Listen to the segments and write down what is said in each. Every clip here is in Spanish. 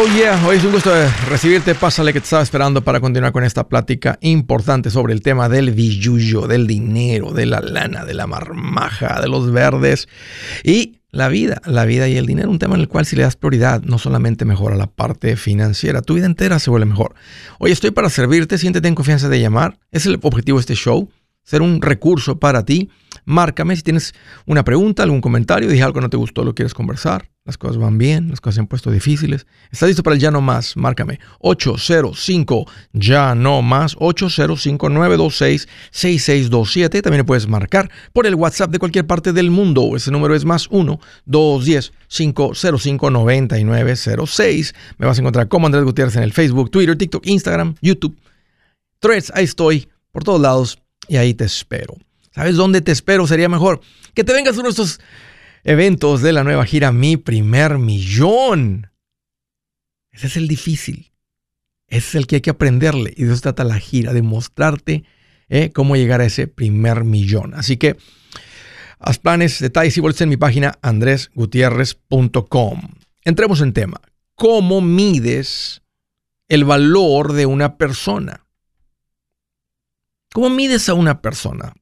Oh yeah, hoy es un gusto recibirte. Pásale que te estaba esperando para continuar con esta plática importante sobre el tema del billullo, del dinero, de la lana, de la marmaja, de los verdes y la vida, la vida y el dinero, un tema en el cual si le das prioridad no solamente mejora la parte financiera, tu vida entera se vuelve mejor. Hoy estoy para servirte, siéntete en confianza de llamar, es el objetivo de este show ser un recurso para ti. Márcame si tienes una pregunta, algún comentario, dije algo que no te gustó, lo quieres conversar. Las cosas van bien, las cosas se han puesto difíciles. ¿Estás listo para el ya no más? Márcame. 805 ya no más. 805-926-6627. También puedes marcar por el WhatsApp de cualquier parte del mundo. Ese número es más 1-210-505-9906. Me vas a encontrar como Andrés Gutiérrez en el Facebook, Twitter, TikTok, Instagram, YouTube. Threads, ahí estoy, por todos lados y ahí te espero. ¿Sabes dónde te espero? Sería mejor que te vengas a uno de estos eventos de la nueva gira Mi Primer Millón. Ese es el difícil. Ese es el que hay que aprenderle. Y de eso trata la gira, de mostrarte eh, cómo llegar a ese primer millón. Así que haz planes, detalles y bolsas en mi página andresgutierrez.com. Entremos en tema. ¿Cómo mides el valor de una persona? ¿Cómo mides a una persona?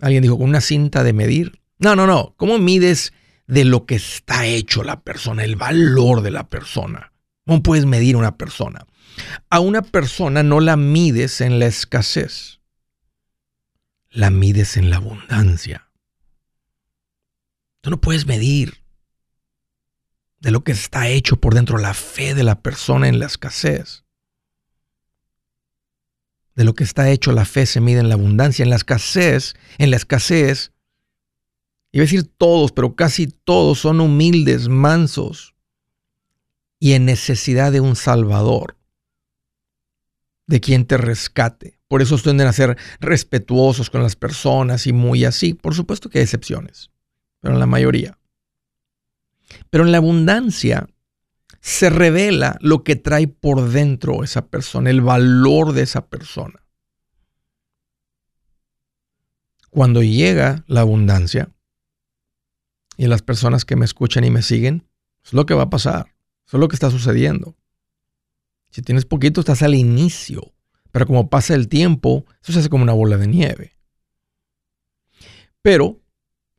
Alguien dijo, con una cinta de medir. No, no, no. ¿Cómo mides de lo que está hecho la persona, el valor de la persona? ¿Cómo puedes medir una persona? A una persona no la mides en la escasez, la mides en la abundancia. Tú no puedes medir de lo que está hecho por dentro la fe de la persona en la escasez de lo que está hecho la fe se mide en la abundancia, en la escasez, en la escasez. Iba a decir todos, pero casi todos son humildes, mansos y en necesidad de un Salvador, de quien te rescate. Por eso tienden a ser respetuosos con las personas y muy así. Por supuesto que hay excepciones, pero en la mayoría. Pero en la abundancia se revela lo que trae por dentro esa persona, el valor de esa persona. Cuando llega la abundancia, y las personas que me escuchan y me siguen, es lo que va a pasar, es lo que está sucediendo. Si tienes poquito, estás al inicio, pero como pasa el tiempo, eso se hace como una bola de nieve. Pero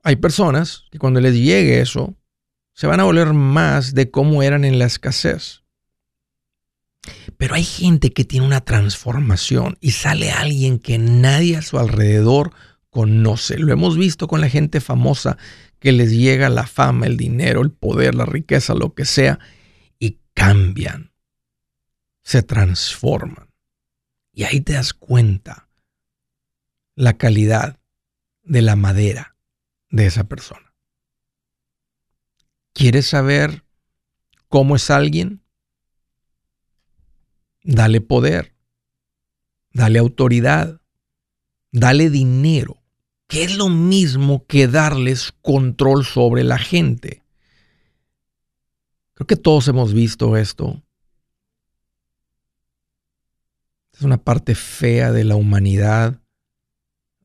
hay personas que cuando les llegue eso, se van a volver más de cómo eran en la escasez. Pero hay gente que tiene una transformación y sale alguien que nadie a su alrededor conoce. Lo hemos visto con la gente famosa que les llega la fama, el dinero, el poder, la riqueza, lo que sea, y cambian, se transforman. Y ahí te das cuenta la calidad de la madera de esa persona. ¿Quieres saber cómo es alguien? Dale poder, dale autoridad, dale dinero, que es lo mismo que darles control sobre la gente. Creo que todos hemos visto esto. Es una parte fea de la humanidad,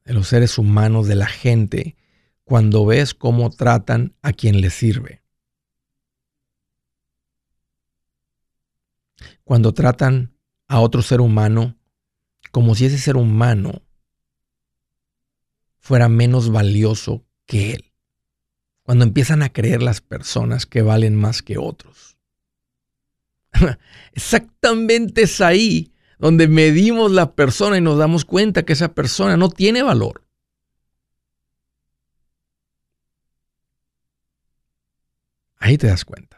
de los seres humanos, de la gente, cuando ves cómo tratan a quien les sirve. cuando tratan a otro ser humano como si ese ser humano fuera menos valioso que él. Cuando empiezan a creer las personas que valen más que otros. Exactamente es ahí donde medimos la persona y nos damos cuenta que esa persona no tiene valor. Ahí te das cuenta.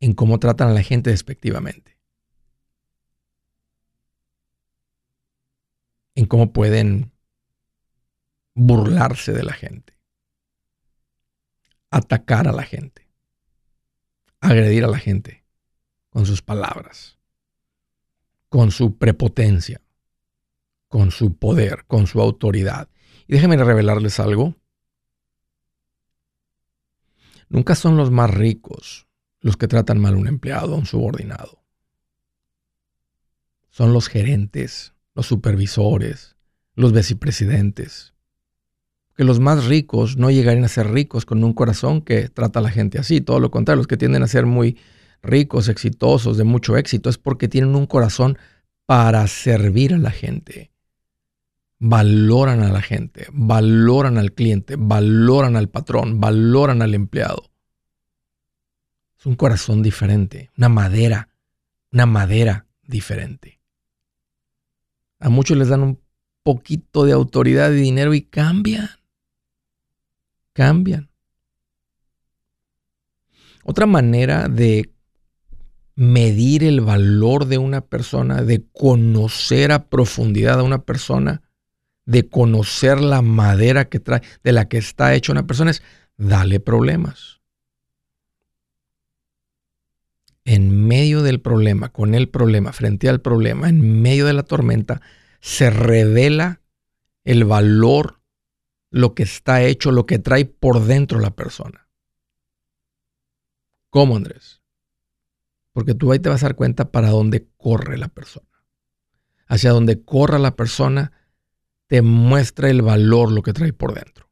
en cómo tratan a la gente despectivamente. Cómo pueden burlarse de la gente. Atacar a la gente. Agredir a la gente con sus palabras. Con su prepotencia. Con su poder. Con su autoridad. Y déjenme revelarles algo. Nunca son los más ricos los que tratan mal a un empleado, a un subordinado. Son los gerentes, los supervisores, los vicepresidentes. que los más ricos no llegarían a ser ricos con un corazón que trata a la gente así. Todo lo contrario, los que tienden a ser muy ricos, exitosos, de mucho éxito, es porque tienen un corazón para servir a la gente. Valoran a la gente, valoran al cliente, valoran al patrón, valoran al empleado. Es un corazón diferente, una madera, una madera diferente. A muchos les dan un poquito de autoridad y dinero y cambian cambian. Otra manera de medir el valor de una persona, de conocer a profundidad a una persona, de conocer la madera que trae, de la que está hecha una persona, es darle problemas. En medio del problema, con el problema, frente al problema, en medio de la tormenta, se revela el valor lo que está hecho, lo que trae por dentro la persona. ¿Cómo, Andrés? Porque tú ahí te vas a dar cuenta para dónde corre la persona. Hacia dónde corra la persona te muestra el valor, lo que trae por dentro.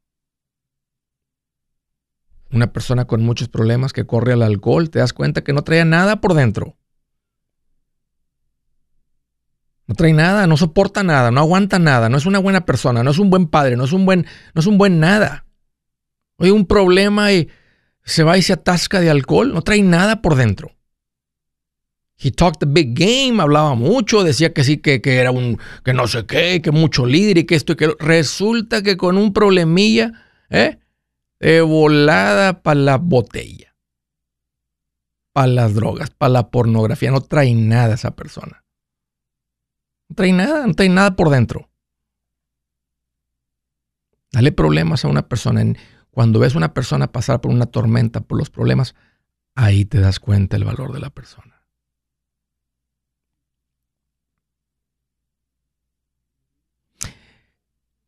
Una persona con muchos problemas que corre al alcohol, te das cuenta que no trae nada por dentro. No trae nada, no soporta nada, no aguanta nada, no es una buena persona, no es un buen padre, no es un buen, no es un buen nada. Oye, un problema y se va y se atasca de alcohol, no trae nada por dentro. He talked the big game, hablaba mucho, decía que sí, que, que era un, que no sé qué, que mucho líder y que esto y que resulta que con un problemilla, ¿eh? De volada para la botella, para las drogas, para la pornografía, no trae nada esa persona. No trae nada, no trae nada por dentro. Dale problemas a una persona. Cuando ves a una persona pasar por una tormenta, por los problemas, ahí te das cuenta el valor de la persona.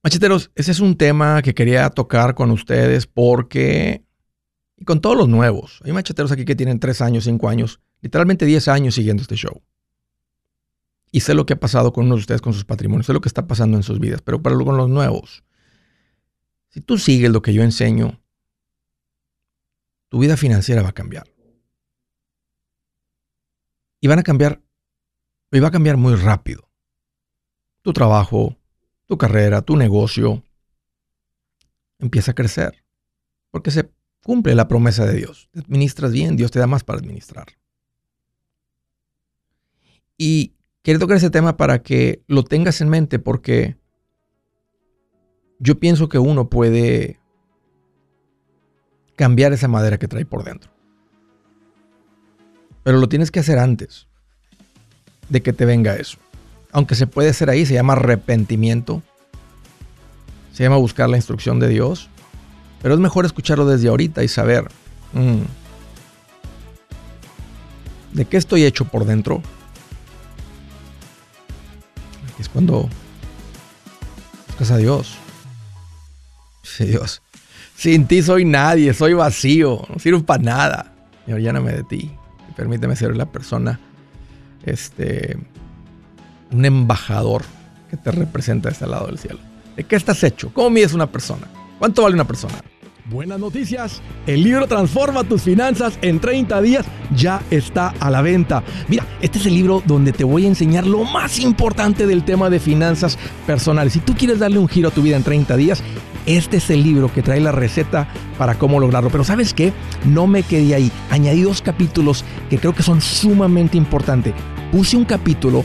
Macheteros, ese es un tema que quería tocar con ustedes porque, y con todos los nuevos, hay macheteros aquí que tienen 3 años, 5 años, literalmente 10 años siguiendo este show. Y sé lo que ha pasado con uno de ustedes con sus patrimonios, sé lo que está pasando en sus vidas, pero para con los nuevos, si tú sigues lo que yo enseño, tu vida financiera va a cambiar. Y van a cambiar, y va a cambiar muy rápido. Tu trabajo, tu carrera, tu negocio, empieza a crecer. Porque se cumple la promesa de Dios. Te administras bien, Dios te da más para administrar. Y Quiero tocar ese tema para que lo tengas en mente porque yo pienso que uno puede cambiar esa madera que trae por dentro. Pero lo tienes que hacer antes de que te venga eso. Aunque se puede hacer ahí, se llama arrepentimiento. Se llama buscar la instrucción de Dios. Pero es mejor escucharlo desde ahorita y saber mm, de qué estoy hecho por dentro es cuando buscas a Dios. Sí, Dios. Sin ti soy nadie, soy vacío, no sirvo para nada. Señor, lléname de ti. permíteme ser la persona, este, un embajador que te representa a este lado del cielo. ¿De qué estás hecho? ¿Cómo mides una persona? ¿Cuánto vale una persona? Buenas noticias, el libro Transforma tus finanzas en 30 días ya está a la venta. Mira, este es el libro donde te voy a enseñar lo más importante del tema de finanzas personales. Si tú quieres darle un giro a tu vida en 30 días, este es el libro que trae la receta para cómo lograrlo. Pero sabes qué, no me quedé ahí. Añadí dos capítulos que creo que son sumamente importantes. Puse un capítulo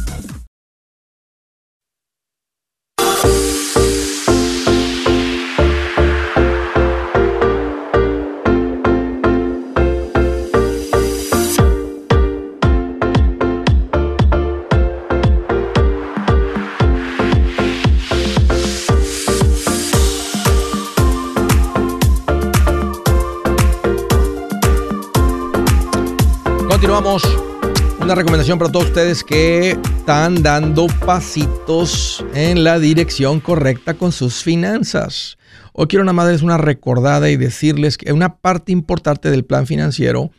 Una recomendación para todos ustedes que están dando pasitos en la dirección correcta con sus finanzas. Hoy quiero nada más una recordada y decirles que una parte importante del plan financiero,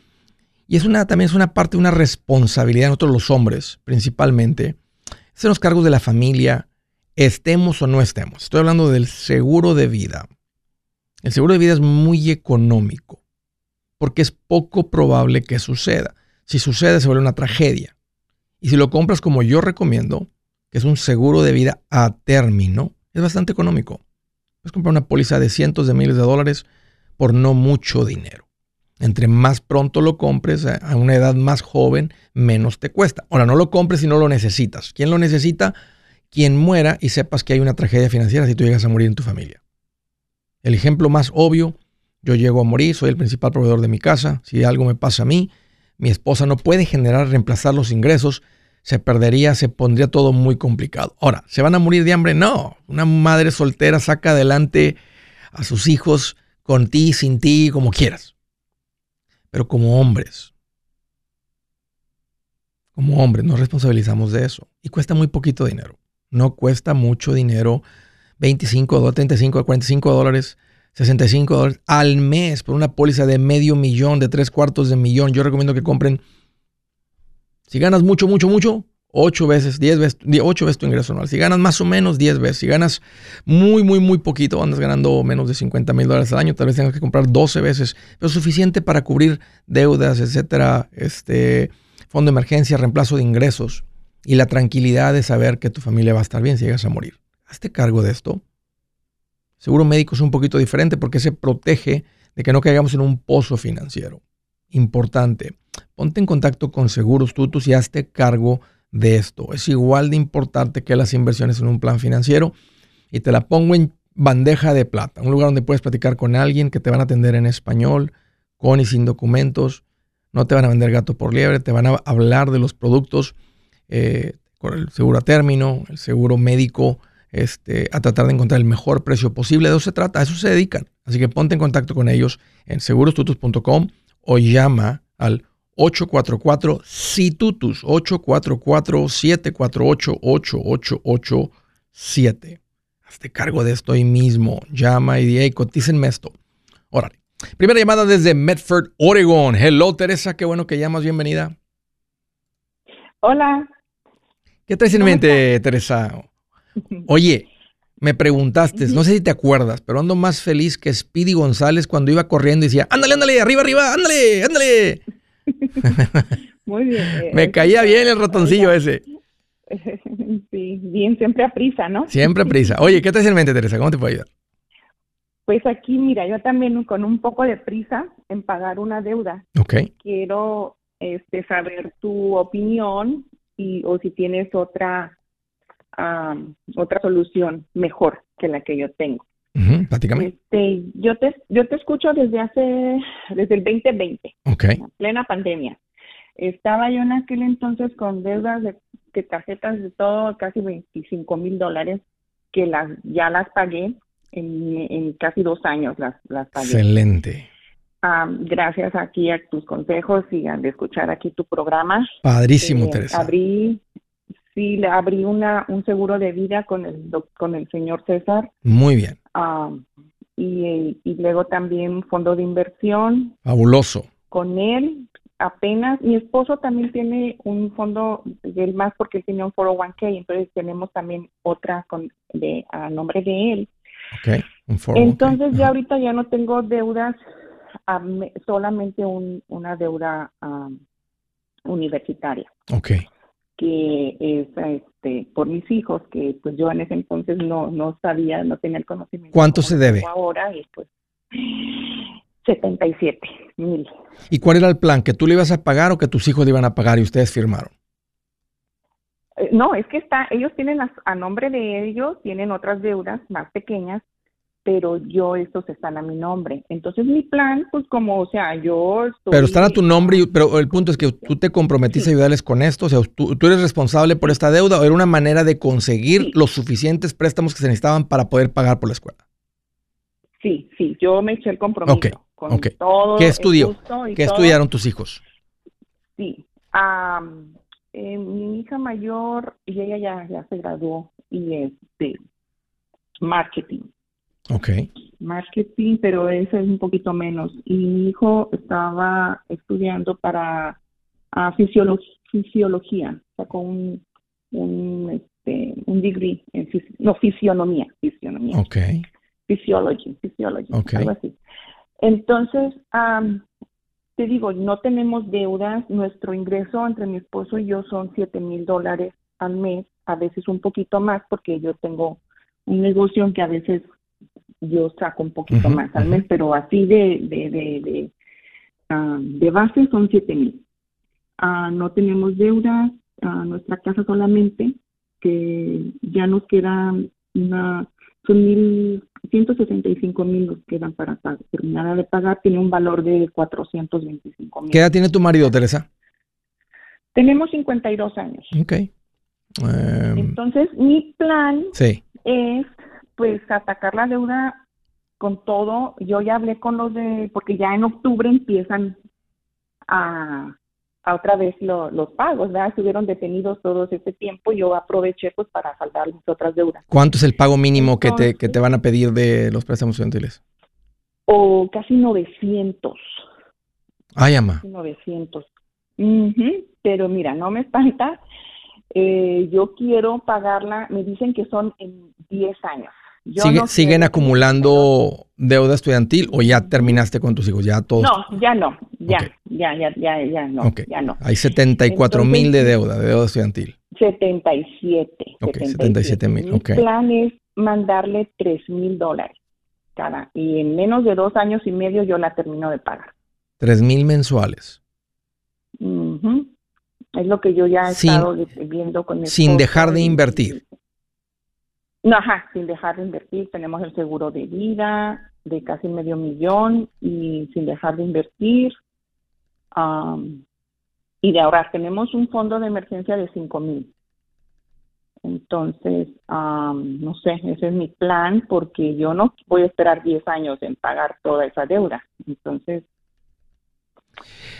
y es una, también es una parte una responsabilidad de nosotros los hombres, principalmente, son los cargos de la familia, estemos o no estemos. Estoy hablando del seguro de vida. El seguro de vida es muy económico, porque es poco probable que suceda. Si sucede, se vuelve una tragedia. Y si lo compras como yo recomiendo, que es un seguro de vida a término, es bastante económico. Puedes comprar una póliza de cientos de miles de dólares por no mucho dinero. Entre más pronto lo compres, a una edad más joven, menos te cuesta. Ahora, no lo compres si no lo necesitas. ¿Quién lo necesita? Quien muera y sepas que hay una tragedia financiera si tú llegas a morir en tu familia. El ejemplo más obvio, yo llego a morir, soy el principal proveedor de mi casa. Si algo me pasa a mí, mi esposa no puede generar, reemplazar los ingresos, se perdería, se pondría todo muy complicado. Ahora, ¿se van a morir de hambre? No. Una madre soltera saca adelante a sus hijos con ti, sin ti, como quieras. Pero como hombres, como hombres, nos responsabilizamos de eso. Y cuesta muy poquito dinero. No cuesta mucho dinero, 25, 35, 45 dólares 65 dólares al mes por una póliza de medio millón, de tres cuartos de millón. Yo recomiendo que compren, si ganas mucho, mucho, mucho, 8 veces, 10 veces, 8 veces tu ingreso anual. Si ganas más o menos, 10 veces. Si ganas muy, muy, muy poquito, andas ganando menos de 50 mil dólares al año, tal vez tengas que comprar 12 veces, pero suficiente para cubrir deudas, etcétera, este, fondo de emergencia, reemplazo de ingresos y la tranquilidad de saber que tu familia va a estar bien si llegas a morir. Hazte cargo de esto Seguro médico es un poquito diferente porque se protege de que no caigamos en un pozo financiero. Importante, ponte en contacto con Seguros Tutus y hazte cargo de esto. Es igual de importante que las inversiones en un plan financiero y te la pongo en bandeja de plata, un lugar donde puedes platicar con alguien que te van a atender en español, con y sin documentos, no te van a vender gato por liebre, te van a hablar de los productos eh, con el seguro a término, el seguro médico este, a tratar de encontrar el mejor precio posible. De eso se trata, a eso se dedican. Así que ponte en contacto con ellos en segurostutus.com o llama al 844-SITUTUS, 844-748-8887. Hazte cargo de esto hoy mismo. Llama y di, cotícenme esto. Órale. Primera llamada desde Medford, Oregon. Hello, Teresa. Qué bueno que llamas. Bienvenida. Hola. ¿Qué traes en mente, Teresa? Oye, me preguntaste, no sé si te acuerdas, pero ando más feliz que Speedy González cuando iba corriendo y decía, ándale, ándale, arriba, arriba, ándale, ándale. Muy bien. me caía bien el ratoncillo ese. Sí, bien, siempre a prisa, ¿no? Siempre a prisa. Oye, ¿qué te hace en mente, Teresa? ¿Cómo te puedo ayudar? Pues aquí, mira, yo también con un poco de prisa en pagar una deuda. Ok. Quiero este, saber tu opinión y o si tienes otra otra solución mejor que la que yo tengo. Uh este, yo te yo te escucho desde hace desde el 2020, okay. plena pandemia. Estaba yo en aquel entonces con deudas de, tarjetas de todo casi 25 mil dólares que las ya las pagué en, casi dos años las, las pagué. Excelente. gracias aquí a tus consejos y al escuchar aquí tu programa. Padrísimo, eh, Teresa. Abrí, sí, le abrí una, un seguro de vida con el, con el señor César. Muy bien. y, y luego también fondo de inversión. Fabuloso. Con él, apenas, mi esposo también tiene un fondo, él más porque él tiene un 401k, entonces tenemos también otra con, de, a nombre de él. Okay, entonces ya ahorita ya no tengo deudas, solamente un, una deuda universitaria. Ok. Que es este, por mis hijos, que pues yo en ese entonces no, no sabía, no tenía el conocimiento. ¿Cuánto se debe? Ahora y pues 77 mil. ¿Y cuál era el plan? ¿Que tú le ibas a pagar o que tus hijos le iban a pagar y ustedes firmaron? Eh, no, es que está, ellos tienen a, nombre de ellos, tienen otras deudas más pequeñas, pero yo estos están a mi nombre. Entonces mi plan, pues como, o sea, yo... pero están a tu nombre, pero el punto es que tú te comprometiste a ayudarles con esto, o sea, tú, eres responsable por esta deuda o era una manera de conseguir los suficientes préstamos que se necesitaban para poder pagar por la escuela. Sí, sí, yo me eché el compromiso. ¿Qué estudió? ¿Qué estudiaron tus hijos? Sí. Eh, mi hija mayor, y ella ya, ya se graduó, y es de marketing. Ok. Marketing, pero eso es un poquito menos. Y mi hijo estaba estudiando para uh, fisiología, sacó un, un, este, un degree en no, fisionomía, fisionomía. Ok. Physiology, physiology, algo así. Entonces, te digo, no tenemos deudas. Nuestro ingreso entre mi esposo y yo son 7 mil dólares al mes, a veces un poquito más, porque yo tengo un negocio en que a veces yo saco un poquito más al mes, pero así de, de, de, de, base son 7 mil. Ah, no tenemos deudas, uh, nuestra casa solamente, que ya nos queda una, son mil 165 mil nos quedan para terminar de pagar, tiene un valor de 425 mil. ¿Qué edad tiene tu marido, Teresa? Tenemos 52 años. Ok. Em, Entonces, mi plan sí. es, pues, atacar la deuda con todo. Yo ya hablé con los de, porque ya en octubre empiezan a a otra vez los pagos, ¿verdad? Estuvieron detenidos todo este tiempo, yo aproveché pues para saldar mis otras deudas. ¿Cuánto es el pago mínimo que, te, que te van a pedir de los préstamos estudiantiles? O casi 900. Ay, ama. 900. Pero mira, no me espanta. Eh, yo quiero pagarla, me dicen que son en 10 años. ¿Siguen acumulando deuda estudiantil o ya terminaste con tus hijos? Ya todos. No, ya no, ya, ya, ya, ya, ya no, ya no. Hay 74 mil de deuda, de deuda estudiantil. 77. Ok, 77 mil. Mi plan es mandarle 3 mil dólares cada, y en menos de dos años y medio yo la termino de pagar. 3 mil mensuales. Es lo que yo ya he estado viendo con Sin dejar de invertir. No, ajá, sin dejar de invertir. Tenemos el seguro de vida de casi medio millón y sin dejar de invertir y de ahorrar. Tenemos un fondo de emergencia de cinco mil. Entonces, no sé, ese es mi plan porque yo no voy a esperar 10 años en pagar toda esa deuda. Entonces,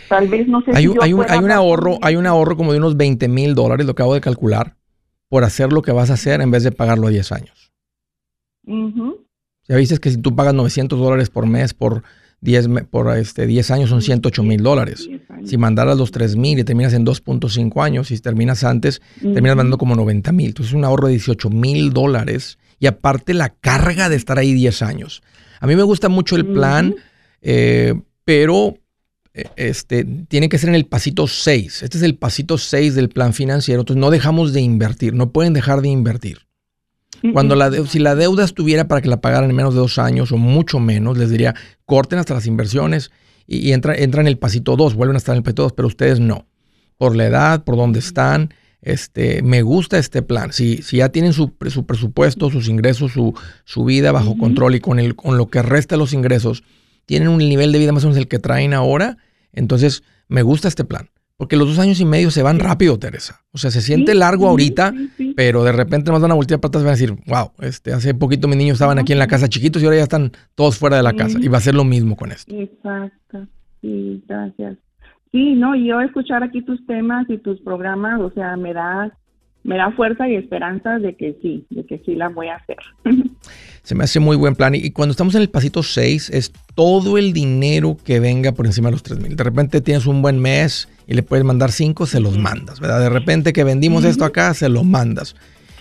tal vez no sé hay, si hay, un, hay un ahorro, hay un ahorro como de unos 20 mil dólares, lo acabo de calcular por hacer lo que vas a hacer en vez de pagarlo a 10 años. Ya viste que si tú pagas 900 dólares por mes por 10, por este, 10 años son 108 mil dólares. Si mandaras los 3 mil y terminas en 2.5 años, si terminas antes, terminas mandando como 90 mil. Entonces es un ahorro de 18 mil dólares y aparte la carga de estar ahí 10 años. A mí me gusta mucho el plan, eh, pero este, tiene que ser en el pasito 6. Este es el pasito 6 del plan financiero. Entonces no dejamos de invertir, no pueden dejar de invertir. Cuando la si la deuda estuviera para que la pagaran en menos de dos años o mucho menos, les diría, corten hasta las inversiones y, entra, en el pasito 2, vuelven a estar en el pasito 2, pero ustedes no. Por la edad, por dónde están, este, me gusta este plan. Si, si ya tienen su, su presupuesto, sus ingresos, su, su vida bajo control y con, el, con lo que resta los ingresos, tienen un nivel de vida más o menos el que traen ahora, entonces me gusta este plan. Porque los dos años y medio se van rápido, Teresa. O sea, se siente largo ahorita pero de repente nos van a voltear patas y van a decir, wow, este, hace poquito mis niños estaban aquí en la casa chiquitos y ahora ya están todos fuera de la casa. Y va a ser lo mismo con esto. Exacto. Sí, gracias. Sí, no, y yo escuchar aquí tus temas y tus programas, o sea, me da me da fuerza y esperanza de que sí, de que sí la voy a hacer. Se me hace muy buen plan. Y cuando estamos en el pasito 6, es todo el dinero que venga por encima de los 3 mil. De repente tienes un buen mes y le puedes mandar 5, se los mandas, ¿verdad? De repente que vendimos esto acá, se lo mandas.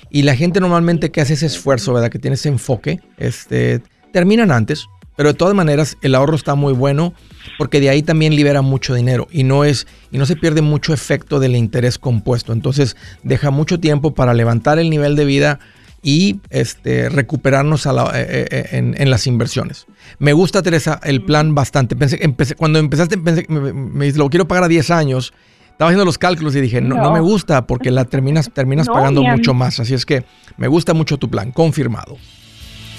Y la gente normalmente que hace ese esfuerzo, ¿verdad? Que tiene ese enfoque, este, terminan antes. Pero de todas maneras, el ahorro está muy bueno porque de ahí también libera mucho dinero y no es y no se pierde mucho efecto del interés compuesto. Entonces, deja mucho tiempo para levantar el nivel de vida y este, recuperarnos a la, eh, eh, en, las inversiones. Me gusta, Teresa, el plan bastante. Pensé, empecé, cuando empezaste, pensé, me, me, lo quiero pagar a 10 años. Estaba haciendo los cálculos y dije, no, no, me gusta porque la terminas, terminas pagando mucho más. Así es que me gusta mucho tu plan, confirmado.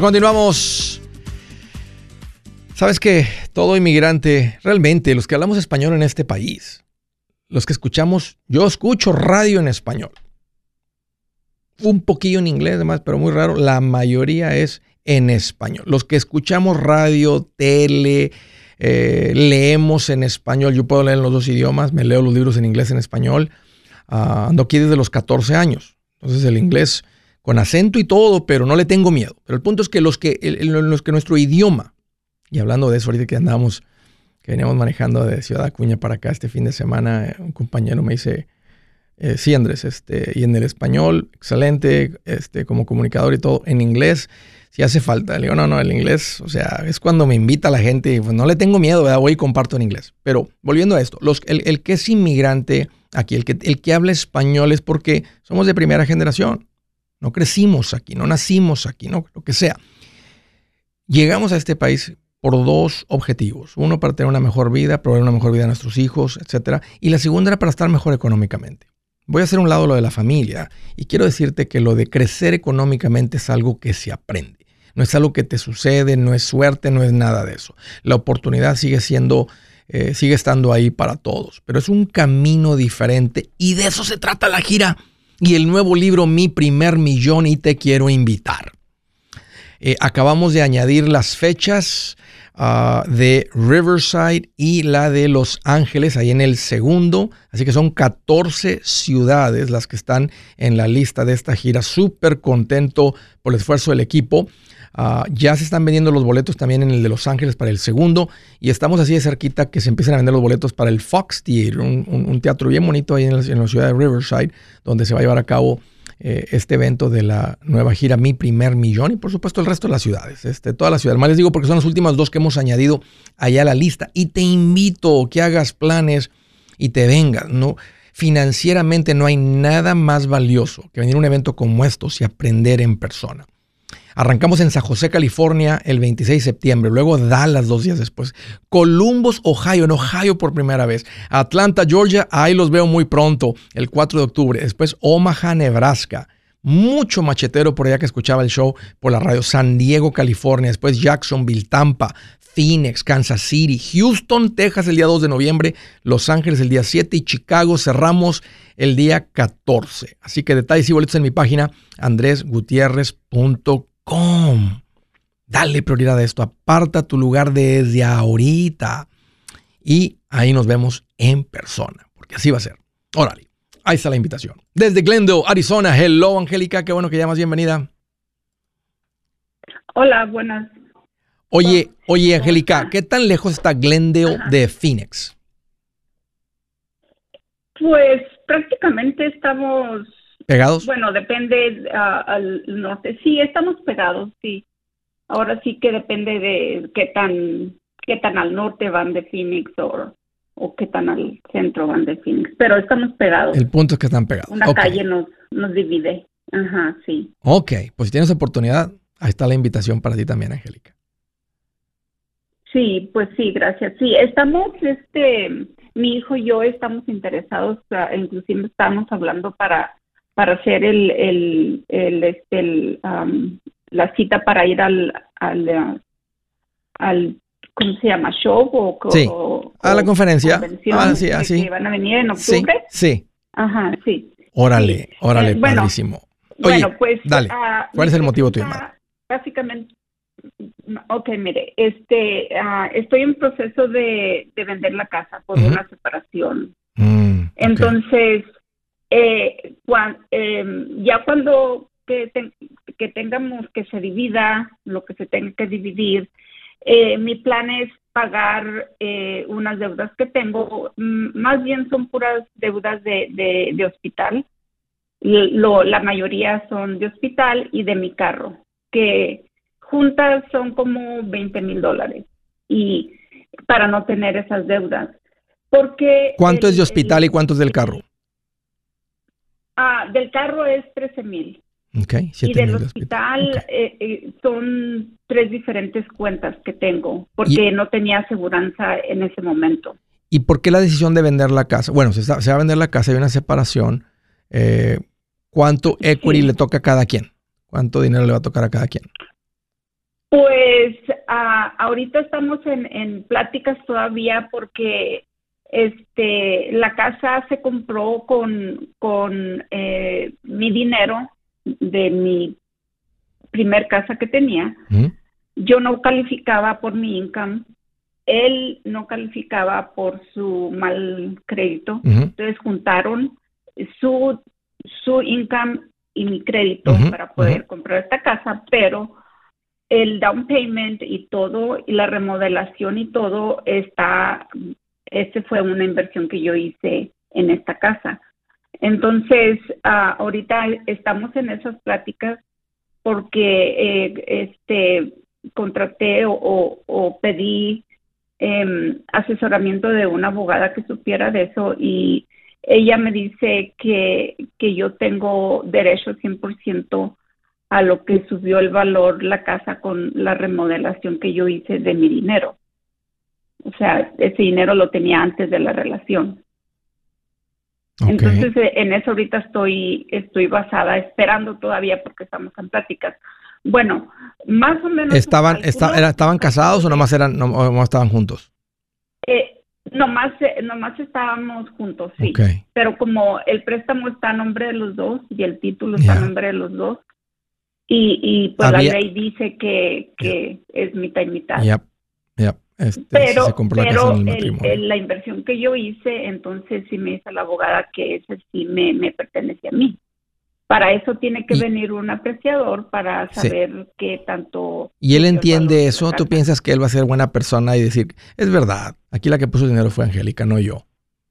Continuamos. Sabes que todo inmigrante, realmente, los que hablamos español en este país, los que escuchamos, yo escucho radio en español. Un poquillo en inglés, además, pero muy raro. La mayoría es en español. Los que escuchamos radio, tele, eh, leemos en español. Yo puedo leer en los dos idiomas, me leo los libros en inglés en español. Ah, ando aquí desde los 14 años. Entonces el inglés con acento y todo, pero no le tengo miedo. Pero el punto es que los que, los que nuestro idioma, y hablando de eso ahorita que andamos, que veníamos manejando de Ciudad Acuña para acá este fin de semana, eh, un compañero me dice, eh, sí Andrés, este, y en el español, excelente, este, como comunicador y todo, en inglés, si hace falta. Le digo, no, no, el inglés, o sea, es cuando me invita la gente y pues no le tengo miedo, voy y comparto en inglés. Pero volviendo a esto, los, el, el que es inmigrante, aquí. El que, el que habla español es porque somos de primera generación. No crecimos aquí, no nacimos aquí, no, lo que sea. Llegamos a este país por dos objetivos. Uno, para tener una mejor vida, proveer una mejor vida a nuestros hijos, etc. Y la segunda era para estar mejor económicamente. Voy a hacer un lado lo de la familia y quiero decirte que lo de crecer económicamente es algo que se aprende. No es algo que te sucede, no es suerte, no es nada de eso. La oportunidad sigue siendo eh, sigue estando ahí para todos, pero es un camino diferente y de eso se trata la gira y el nuevo libro Mi primer millón y te quiero invitar. Eh, acabamos de añadir las fechas ah, de Riverside y la de Los Ángeles ahí en el segundo, así que son 14 ciudades las que están en la lista de esta gira. Súper contento por el esfuerzo del equipo. Ah, ya se están vendiendo los boletos también en el de Los Ángeles para el segundo y estamos así de cerquita que se empiezan a vender los boletos para el Fox Theater, un, teatro bien bonito ahí en la, ciudad de Riverside, donde se va a llevar a cabo eh, este evento de la nueva gira Mi Primer Millón y por supuesto el resto de las ciudades, este, todas las ciudades. Más les digo porque son las últimas dos que hemos añadido allá a la lista y te invito que hagas planes y te vengas, ¿no? Financieramente no hay nada más valioso que venir a un evento como estos y aprender en persona. Arrancamos en San José, California, el 26 de septiembre. Luego Dallas dos días después. Columbus, Ohio, en Ohio por primera vez. Atlanta, Georgia, ahí los veo muy pronto, el 4 de octubre. Después Omaha, Nebraska. mucho machetero por allá que escuchaba el show por la radio. San Diego, California, después Jacksonville, Tampa, Phoenix, Kansas City, Houston, Texas el día 2 de noviembre, Los Ángeles el día 7 y Chicago cerramos el día 14. Así que detalles y boletos en mi página andresgutierrez.com. Dale prioridad a esto, aparta tu lugar desde ahorita y ahí nos vemos en persona, porque así va a ser. Órale, ahí está la invitación. Desde Glendale, Arizona, hello Angélica, qué bueno que llamas, bienvenida. Hola, buenas. Oye, oye Angélica, ¿qué tan lejos está Glendale de Phoenix? Pues prácticamente estamos... ¿Pegados? Bueno, depende ah, al norte. Sí, estamos pegados, sí. Ahora sí que depende de qué tan qué tan al norte van de Phoenix o, o qué tan al centro van de Phoenix, pero estamos pegados. El punto es que están pegados. Una calle nos, nos divide. Ajá, sí. Ok, pues si tienes oportunidad, ahí está la invitación para ti también, Angélica. Sí, pues sí, gracias. Sí, estamos, este, mi hijo y yo estamos interesados, inclusive estamos hablando para para hacer el, el, el, este, el, la cita para ir al, al, al ¿cómo se llama? ¿Show? O, sí, a la conferencia. Ah, sí, así. Que van a venir en octubre. Sí, Ajá, sí. Órale, órale, eh, padrísimo. Oye, bueno, pues, dale, uh, ¿cuál es el motivo de tu llamada? Básicamente, ok, mire, este, uh, estoy en proceso de, de, vender la casa por una separación. Mm, Entonces, eh, cuando, eh, ya cuando que, que tengamos que se divida lo que se tenga que dividir, eh, mi plan es pagar eh, unas deudas que tengo, más bien son puras deudas de, de, hospital. Lo, la mayoría son de hospital y de mi carro, que juntas son como 20 mil dólares. Y para no tener esas deudas. Porque ¿Cuánto es de hospital y cuánto es del carro? Ah, del carro es 13 mil. y del hospital eh, eh, son tres diferentes cuentas que tengo porque no tenía aseguranza en ese momento. ¿Y por qué la decisión de vender la casa? Bueno, se, va a vender la casa, hay una separación. Eh, ¿Cuánto equity le toca a cada quien? ¿Cuánto dinero le va a tocar a cada quien? Pues ah, ahorita estamos en, en pláticas todavía porque este la casa se compró con, con eh, mi dinero de mi primer casa que tenía. Yo no calificaba por mi income, él no calificaba por su mal crédito. Entonces juntaron su, su income y mi crédito para poder comprar esta casa, pero el down payment y todo, y la remodelación y todo está, ese fue una inversión que yo hice en esta casa. Entonces, ah, ahorita estamos en esas pláticas porque eh, este contraté o, pedí em, asesoramiento de una abogada que supiera de eso y ella me dice que, que yo tengo derecho 100% a lo que subió el valor la casa con la remodelación que yo hice de mi dinero. O sea, ese dinero lo tenía antes de la relación. Entonces, eh, en eso ahorita estoy, estoy basada, esperando todavía porque estamos en pláticas. Bueno, más o menos. ¿Estaban, ¿estaban casados o nomás, eran, no, estaban juntos? Eh, nomás, eh, nomás estábamos juntos, sí. Pero como el préstamo está a nombre de los dos y el título está a nombre de los dos, y, y pues la ley dice que, que es mitad y mitad. Este, pero, la, inversión que yo hice, entonces sí me dice la abogada que ese sí me, me pertenece a mí. Para eso tiene que venir un apreciador para saber qué tanto... ¿Y él entiende eso? ¿Tú piensas que él va a ser buena persona y decir, es verdad, aquí la que puso el dinero fue Angélica, no yo?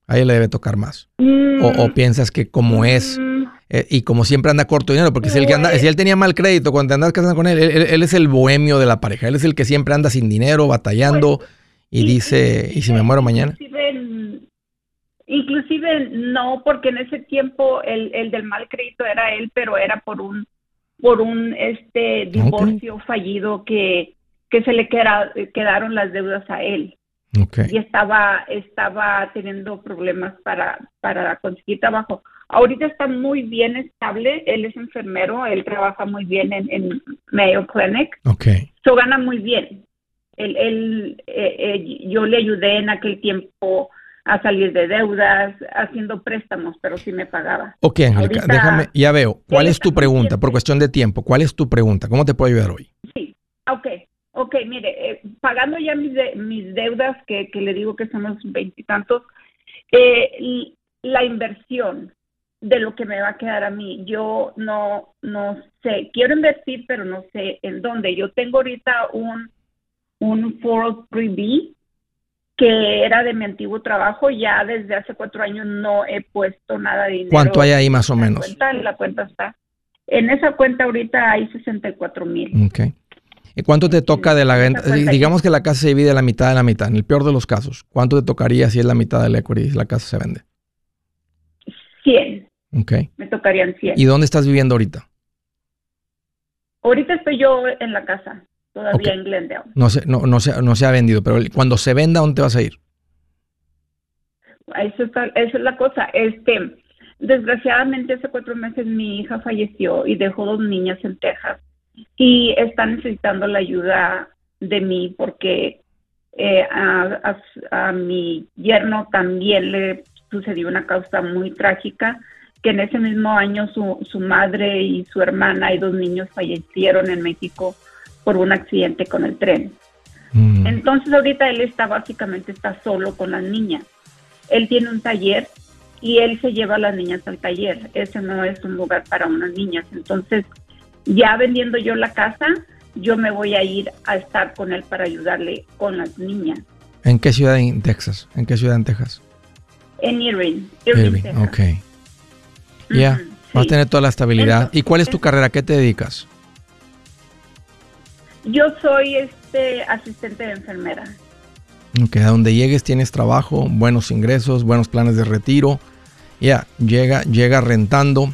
A él le debe tocar más. o, mm. piensas que como es mm. Eh, y como siempre anda corto dinero, porque si, él, que anda, si él tenía mal crédito cuando te andas casando con él él, es el bohemio de la pareja, él es el que siempre anda sin dinero, batallando y, dice, ¿y si me muero mañana? Inclusive no, porque en ese tiempo el, el del mal crédito era él, pero era por un por un este divorcio fallido que, que se le quedaron las deudas a él. Y estaba, estaba teniendo problemas para, para conseguir trabajo. Ahorita está muy bien estable, él es enfermero, él trabaja muy bien en, en Mayo Clinic. Okay. So gana muy bien. Él, él eh, eh, yo le ayudé en aquel tiempo a salir de deudas, haciendo préstamos, pero sí me pagaba. Ok, Angélica, déjame, ya veo. ¿Cuál es tu pregunta? Por cuestión de tiempo, ¿cuál es tu pregunta? ¿Cómo te puedo ayudar hoy? Sí, ok. Ok, mire, eh, pagando ya mis, mis deudas, que, que, le digo que son los veintitantos, eh, la inversión de lo que me va a quedar a mí, yo no, no sé, quiero invertir, pero no sé en dónde. Yo tengo ahorita un, un 403B que era de mi antiguo trabajo, ya desde hace cuatro años no he puesto nada de dinero. ¿Cuánto hay ahí más o menos? Cuenta, la cuenta está. En esa cuenta ahorita hay 64 mil. Okay. ¿Y cuánto te toca de la venta? Digamos que la casa se divide la mitad de la mitad, en el peor de los casos. ¿Cuánto te tocaría si es la mitad del equity y la casa se vende? 100. Ok. Me tocarían 100. ¿Y dónde estás viviendo ahorita? Ahorita estoy yo en la casa, todavía en Glendale. No se, no, no, se, no se ha vendido, pero cuando se venda, ¿dónde te vas a ir? Eso esa es la cosa. Este, desgraciadamente hace cuatro meses mi hija falleció y dejó dos niñas en Texas y está necesitando la ayuda de mí porque eh, a, mi yerno también le sucedió una causa muy trágica que en ese mismo año su, su madre y su hermana y dos niños fallecieron en México por un accidente con el tren. Mm. Entonces ahorita él está básicamente está solo con las niñas. Él tiene un taller y él se lleva a las niñas al taller. Ese no es un lugar para unas niñas. Entonces ya vendiendo yo la casa, yo me voy a ir a estar con él para ayudarle con las niñas. ¿En qué ciudad en Texas? ¿En qué ciudad en Texas? En Irving. Irving, ok. Ya, vas a tener toda la estabilidad. ¿Y cuál es tu carrera? ¿Qué te dedicas? Yo soy este asistente de enfermera. Ok, a donde llegues tienes trabajo, buenos ingresos, buenos planes de retiro. Ya, llega, llega rentando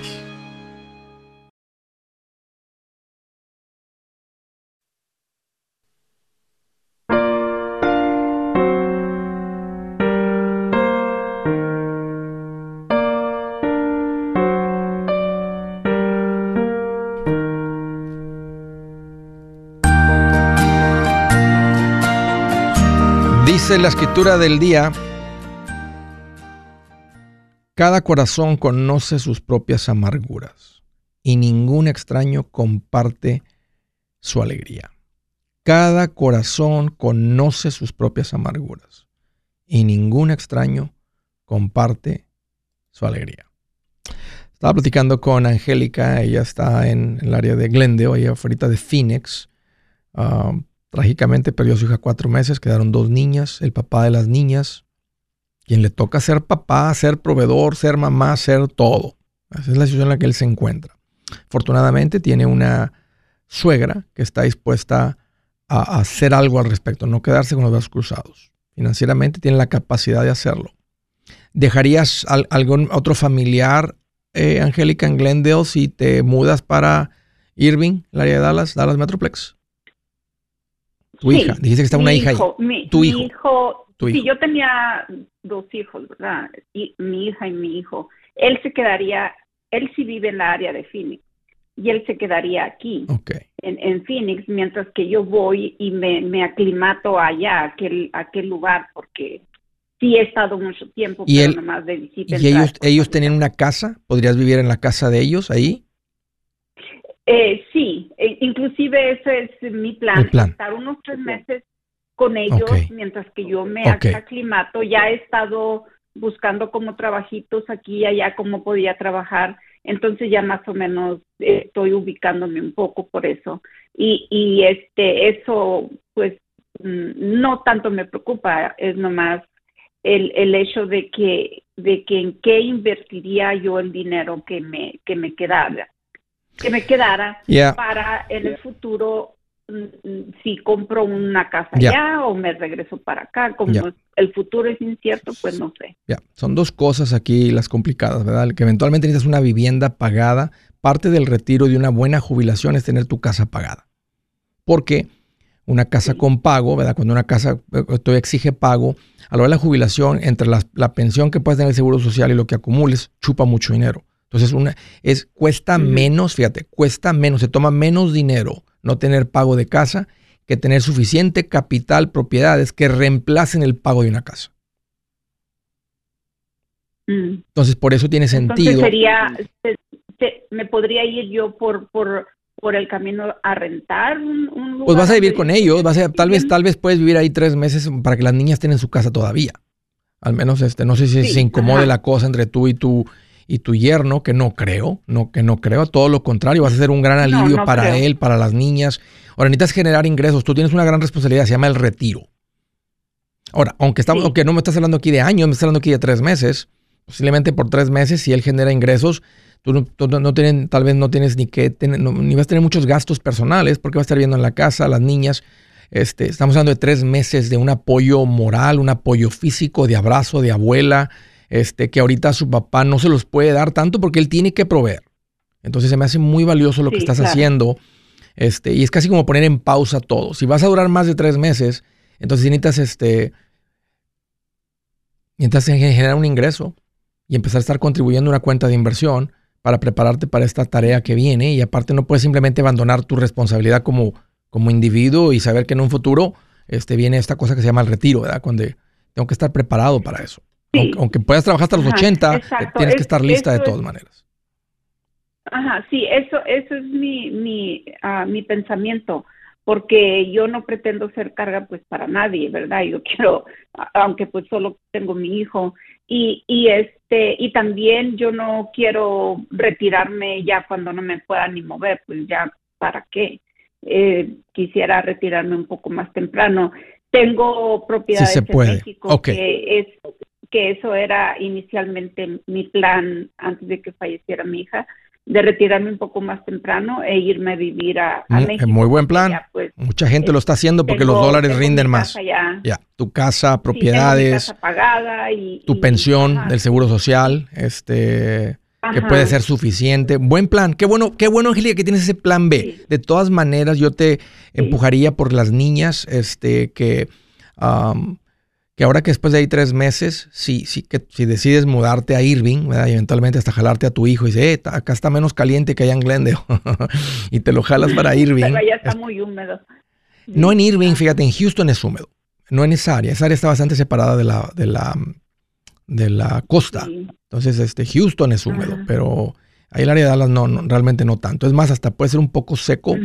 Dice la escritura del día, cada corazón conoce sus propias amarguras y ningún extraño comparte su alegría. Cada corazón conoce sus propias amarguras y ningún extraño comparte su alegría. Estaba platicando con Angélica, ella está en el área de Glendale, ella ahorita de Phoenix. Um, Trágicamente perdió a su hija cuatro meses, quedaron dos niñas, el papá de las niñas, quien le toca ser papá, ser proveedor, ser mamá, ser todo. Esa es la situación en la que él se encuentra. Afortunadamente tiene una suegra que está dispuesta a hacer algo al respecto, no quedarse con los brazos cruzados. Financieramente tiene la capacidad de hacerlo. ¿Dejarías algún otro familiar, eh, Angélica, en Glendale si te mudas para Irving, el área de Dallas, Dallas Metroplex? Tu hija, dijiste que está una hija ahí. Mi, tu hijo. Sí, yo tenía dos hijos, ¿verdad? Y, mi hija y mi hijo. Él se quedaría, él sí vive en la área de Phoenix y él se quedaría aquí, en, en, Phoenix, mientras que yo voy y me, me aclimato allá, a aquel, a aquel lugar, porque sí he estado mucho tiempo, ¿Y pero nomás de visita. ¿Y ellos, ellos tenían una casa? ¿Podrías vivir en la casa de ellos ahí? Eh, sí, e, inclusive ese es mi plan, estar unos tres meses con ellos mientras que yo me aclimato. Ya he estado buscando como trabajitos aquí y allá, cómo podía trabajar. Entonces ya más o menos estoy ubicándome un poco por eso. Y, y este, eso pues mm, no tanto me preocupa, es nomás el, el hecho de que, de que en qué invertiría yo el dinero que me, que me quedara, que me quedara para en el futuro mm, si compro una casa allá o me regreso para acá, como el futuro es incierto, pues no sé. Ya, son dos cosas aquí las complicadas, ¿verdad? Que eventualmente necesitas una vivienda pagada. Parte del retiro de una buena jubilación es tener tu casa pagada. Porque una casa con pago, ¿verdad? Cuando una casa eh, exige pago, a la hora de la jubilación, entre la, pensión que puedes tener el seguro social y lo que acumules, chupa mucho dinero. Entonces, una, es, cuesta menos, fíjate, cuesta menos, se toma menos dinero no tener pago de casa que tener suficiente capital, propiedades que reemplacen el pago de una casa. Mm. Entonces, por eso tiene sentido. Entonces sería, me podría ir yo por, por por el camino a rentar un, lugar. Pues vas a vivir con ellos, vas a, tal vez, tal vez puedes vivir ahí tres meses para que las niñas estén en su casa todavía. Al menos este, no sé si se incomode la cosa entre tú y tu y tu yerno, que no creo, no, que no creo, todo lo contrario, vas a ser un gran alivio para él, para las niñas. Ahora necesitas generar ingresos, tú tienes una gran responsabilidad, se llama el retiro. Ahora, aunque estamos, aunque no me estás hablando aquí de años, me estás hablando aquí de tres meses, posiblemente por tres meses, si él genera ingresos, Tú no, tienen, tal vez no tienes ni que ni vas a tener muchos gastos personales porque vas a estar viendo en la casa, las niñas. Este, estamos hablando de tres meses de un apoyo moral, un apoyo físico, de abrazo, de abuela, este, que ahorita su papá no se los puede dar tanto porque él tiene que proveer. Entonces se me hace muy valioso lo que estás haciendo. Este, y es casi como poner en pausa todo. Si vas a durar más de tres meses, entonces necesitas, este, necesitas generar un ingreso y empezar a estar contribuyendo a una cuenta de inversión para prepararte para esta tarea que viene y aparte no puedes simplemente abandonar tu responsabilidad como, como individuo y saber que en un futuro este, viene esta cosa que se llama el retiro, ¿verdad? Cuando tengo que estar preparado para eso. Aunque, puedas trabajar hasta los 80, eh, tienes que estar lista de todas maneras. Ajá, sí, eso, eso es mi, mi, uh, mi pensamiento porque yo no pretendo ser carga pues para nadie, ¿verdad? Yo quiero, aunque pues solo tengo mi hijo y, y este y también yo no quiero retirarme ya cuando no me pueda ni mover, pues ya para qué. Eh, quisiera retirarme un poco más temprano. Tengo propiedades en México que es que eso era inicialmente mi plan antes de que falleciera mi hija de retirarme un poco más temprano e irme a vivir a, mm, México. Muy buen plan. Pues, Mucha gente lo está haciendo porque los dólares rinden más. Ya. tu casa, propiedades, casa pagada y, tu pensión del seguro social, este que puede ser suficiente. Buen plan. Qué bueno, qué bueno, Angélica, que tienes ese plan B. De todas maneras, yo te empujaría por las niñas, este, que que ahora que después de ahí tres meses, si, si, que, si decides mudarte a Irving, ¿verdad? y eventualmente hasta jalarte a tu hijo y dice, eh, acá está menos caliente que allá en Glendale, y te lo jalas para Irving. Pero allá está muy húmedo. No en Irving, fíjate, en Houston es húmedo, no en esa área, esa área está bastante separada de la, de la, de la costa. Entonces, este, Houston es húmedo, pero ahí el área de Dallas no, realmente no tanto. Es más, hasta puede ser un poco seco.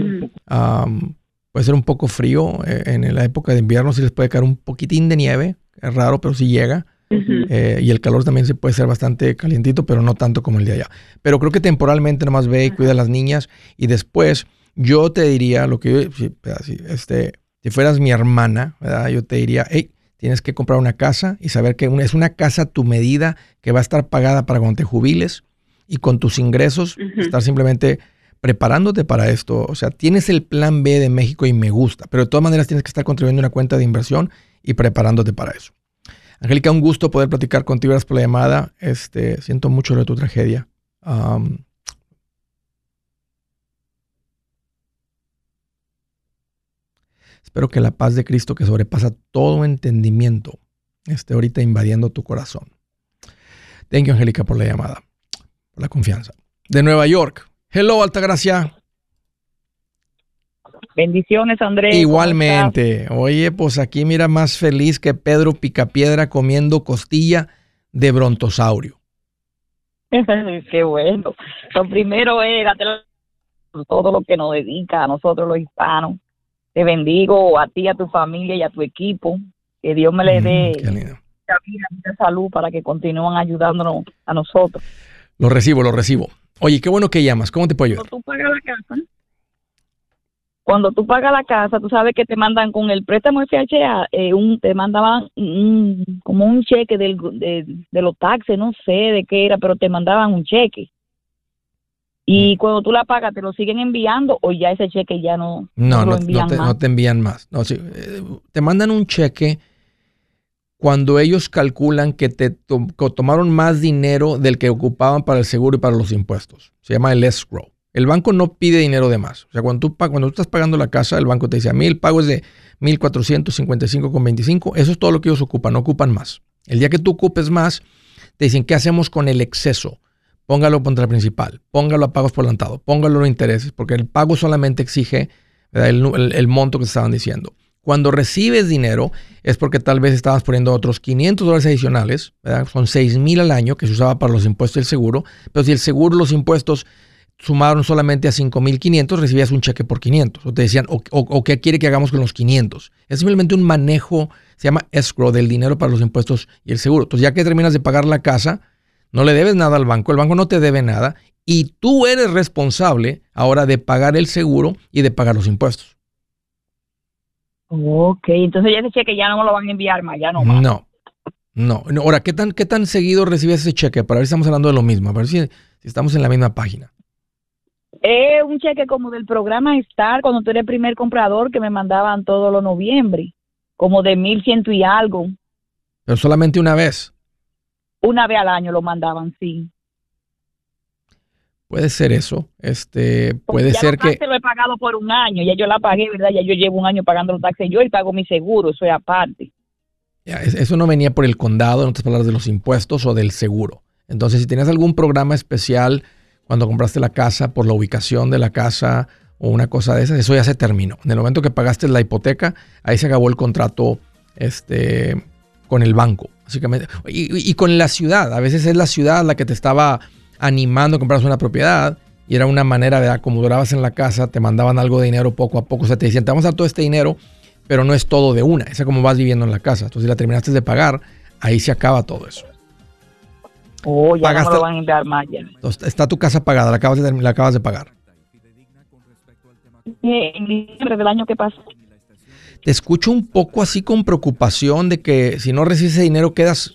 Puede ser un poco frío. Eh, en la época de invierno sí les puede caer un poquitín de nieve. Es raro, pero sí llega. Eh, y el calor también se puede ser bastante calientito, pero no tanto como el de allá. Pero creo que temporalmente nomás ve y cuida a las niñas. Y después, yo te diría lo que yo, si, este, si fueras mi hermana, ¿verdad? yo te diría, hey, tienes que comprar una casa y saber que es una casa a tu medida que va a estar pagada para cuando te jubiles y con tus ingresos, estar simplemente preparándote para esto. O sea, tienes el plan B de México y me gusta, pero de todas maneras tienes que estar contribuyendo una cuenta de inversión y preparándote para eso. Angélica, un gusto poder platicar contigo. Gracias por la llamada. Este, siento mucho de tu tragedia. espero que la paz de Cristo que sobrepasa todo entendimiento esté ahorita invadiendo tu corazón. Thank you, Angélica, por la llamada, por la confianza. De Nueva York, Hello, Altagracia. Bendiciones, Andrés. Igualmente. Oye, pues aquí mira más feliz que Pedro Picapiedra comiendo costilla de brontosaurio. Qué bueno. Lo primero es todo lo que nos dedica a nosotros los hispanos. Te bendigo a ti, a tu familia y a tu equipo. Que Dios me le dé mucha salud para que continúen ayudándonos a nosotros. Lo recibo, lo recibo. Oye, qué bueno que llamas. ¿Cómo te puedo ayudar? Cuando tú pagas la casa, cuando tú pagas la casa, tú sabes que te mandan con el préstamo FHA, eh, un, te mandaban como un cheque del, de, los taxes, no sé de qué era, pero te mandaban un cheque. Y mm. cuando tú la pagas, ¿te lo siguen enviando o ya ese cheque ya no, no, no, no, te, no te, envían más? No, sí, eh, te mandan un cheque cuando ellos calculan que te tomaron más dinero del que ocupaban para el seguro y para los impuestos. Se llama el escrow. El banco no pide dinero de más. O sea, cuando tú, cuando estás pagando la casa, el banco te dice, a mí el pago es de 1.455,25. Eso es todo lo que ellos ocupan, no ocupan más. El día que tú ocupes más, te dicen, ¿qué hacemos con el exceso? Póngalo contra el principal, póngalo a pagos por adelantado, póngalo a intereses, porque el pago solamente exige el, el monto que te estaban diciendo. Cuando recibes dinero es porque tal vez estabas poniendo otros 500 dólares adicionales, son 6 mil al año que se usaba para los impuestos del seguro, pero si el seguro, los impuestos sumaron solamente a 5.500, recibías un cheque por 500. O te decían, o, qué quiere que hagamos con los 500. Es simplemente un manejo, se llama escrow, del dinero para los impuestos y el seguro. Entonces, ya que terminas de pagar la casa, no le debes nada al banco, el banco no te debe nada, y tú eres responsable ahora de pagar el seguro y de pagar los impuestos. Ok, entonces ya ese cheque ya no me lo van a enviar más, ya no más. No, no. Ahora, ¿qué tan, qué tan seguido recibes ese cheque? Para ver si estamos hablando de lo mismo, para ver si, estamos en la misma página. Es un cheque como del programa Star, cuando tú eres el primer comprador, que me mandaban todos los noviembre, como de mil ciento y algo. Pero solamente una vez. Una vez al año lo mandaban, sí. Puede ser eso. Este, puede ser que. lo he pagado por un año, ya yo la pagué, ¿verdad? Ya yo llevo un año pagando los taxes yo y pago mi seguro, eso es aparte. eso no venía por el condado, en otras palabras, de los impuestos o del seguro. Entonces, si tienes algún programa especial cuando compraste la casa por la ubicación de la casa o una cosa de esas, eso ya se terminó. En el momento que pagaste la hipoteca, ahí se acabó el contrato este, con el banco, básicamente. Y, y con la ciudad, a veces es la ciudad la que te estaba animando a comprarse una propiedad y era una manera de, como durabas en la casa, te mandaban algo de dinero poco a poco, o sea, te decían, te vamos a dar todo este dinero, pero no es todo de una, es como vas viviendo en la casa. Entonces, si la terminaste de pagar, ahí se acaba todo eso. Oh, ya no lo van a enviar más está tu casa pagada, la acabas de, la acabas de pagar. En diciembre del año que pasó. Te escucho un poco así con preocupación de que si no recibes ese dinero quedas,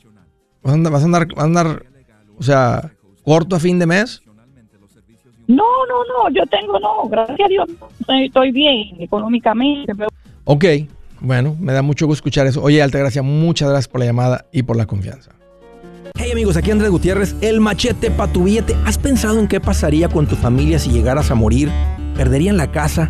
vas a andar, vas a andar, vas a andar o sea, corto a fin de mes? No, no, no, yo tengo, no, gracias a Dios, estoy bien económicamente. Ok, bueno, me da mucho gusto escuchar eso. Oye, Altagracia, muchas gracias por la llamada y por la confianza. Hey amigos, aquí Andrés Gutiérrez, el machete para tu billete. ¿Has pensado en qué pasaría con tu familia si llegaras a morir? ¿Perderían la casa?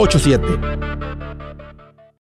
87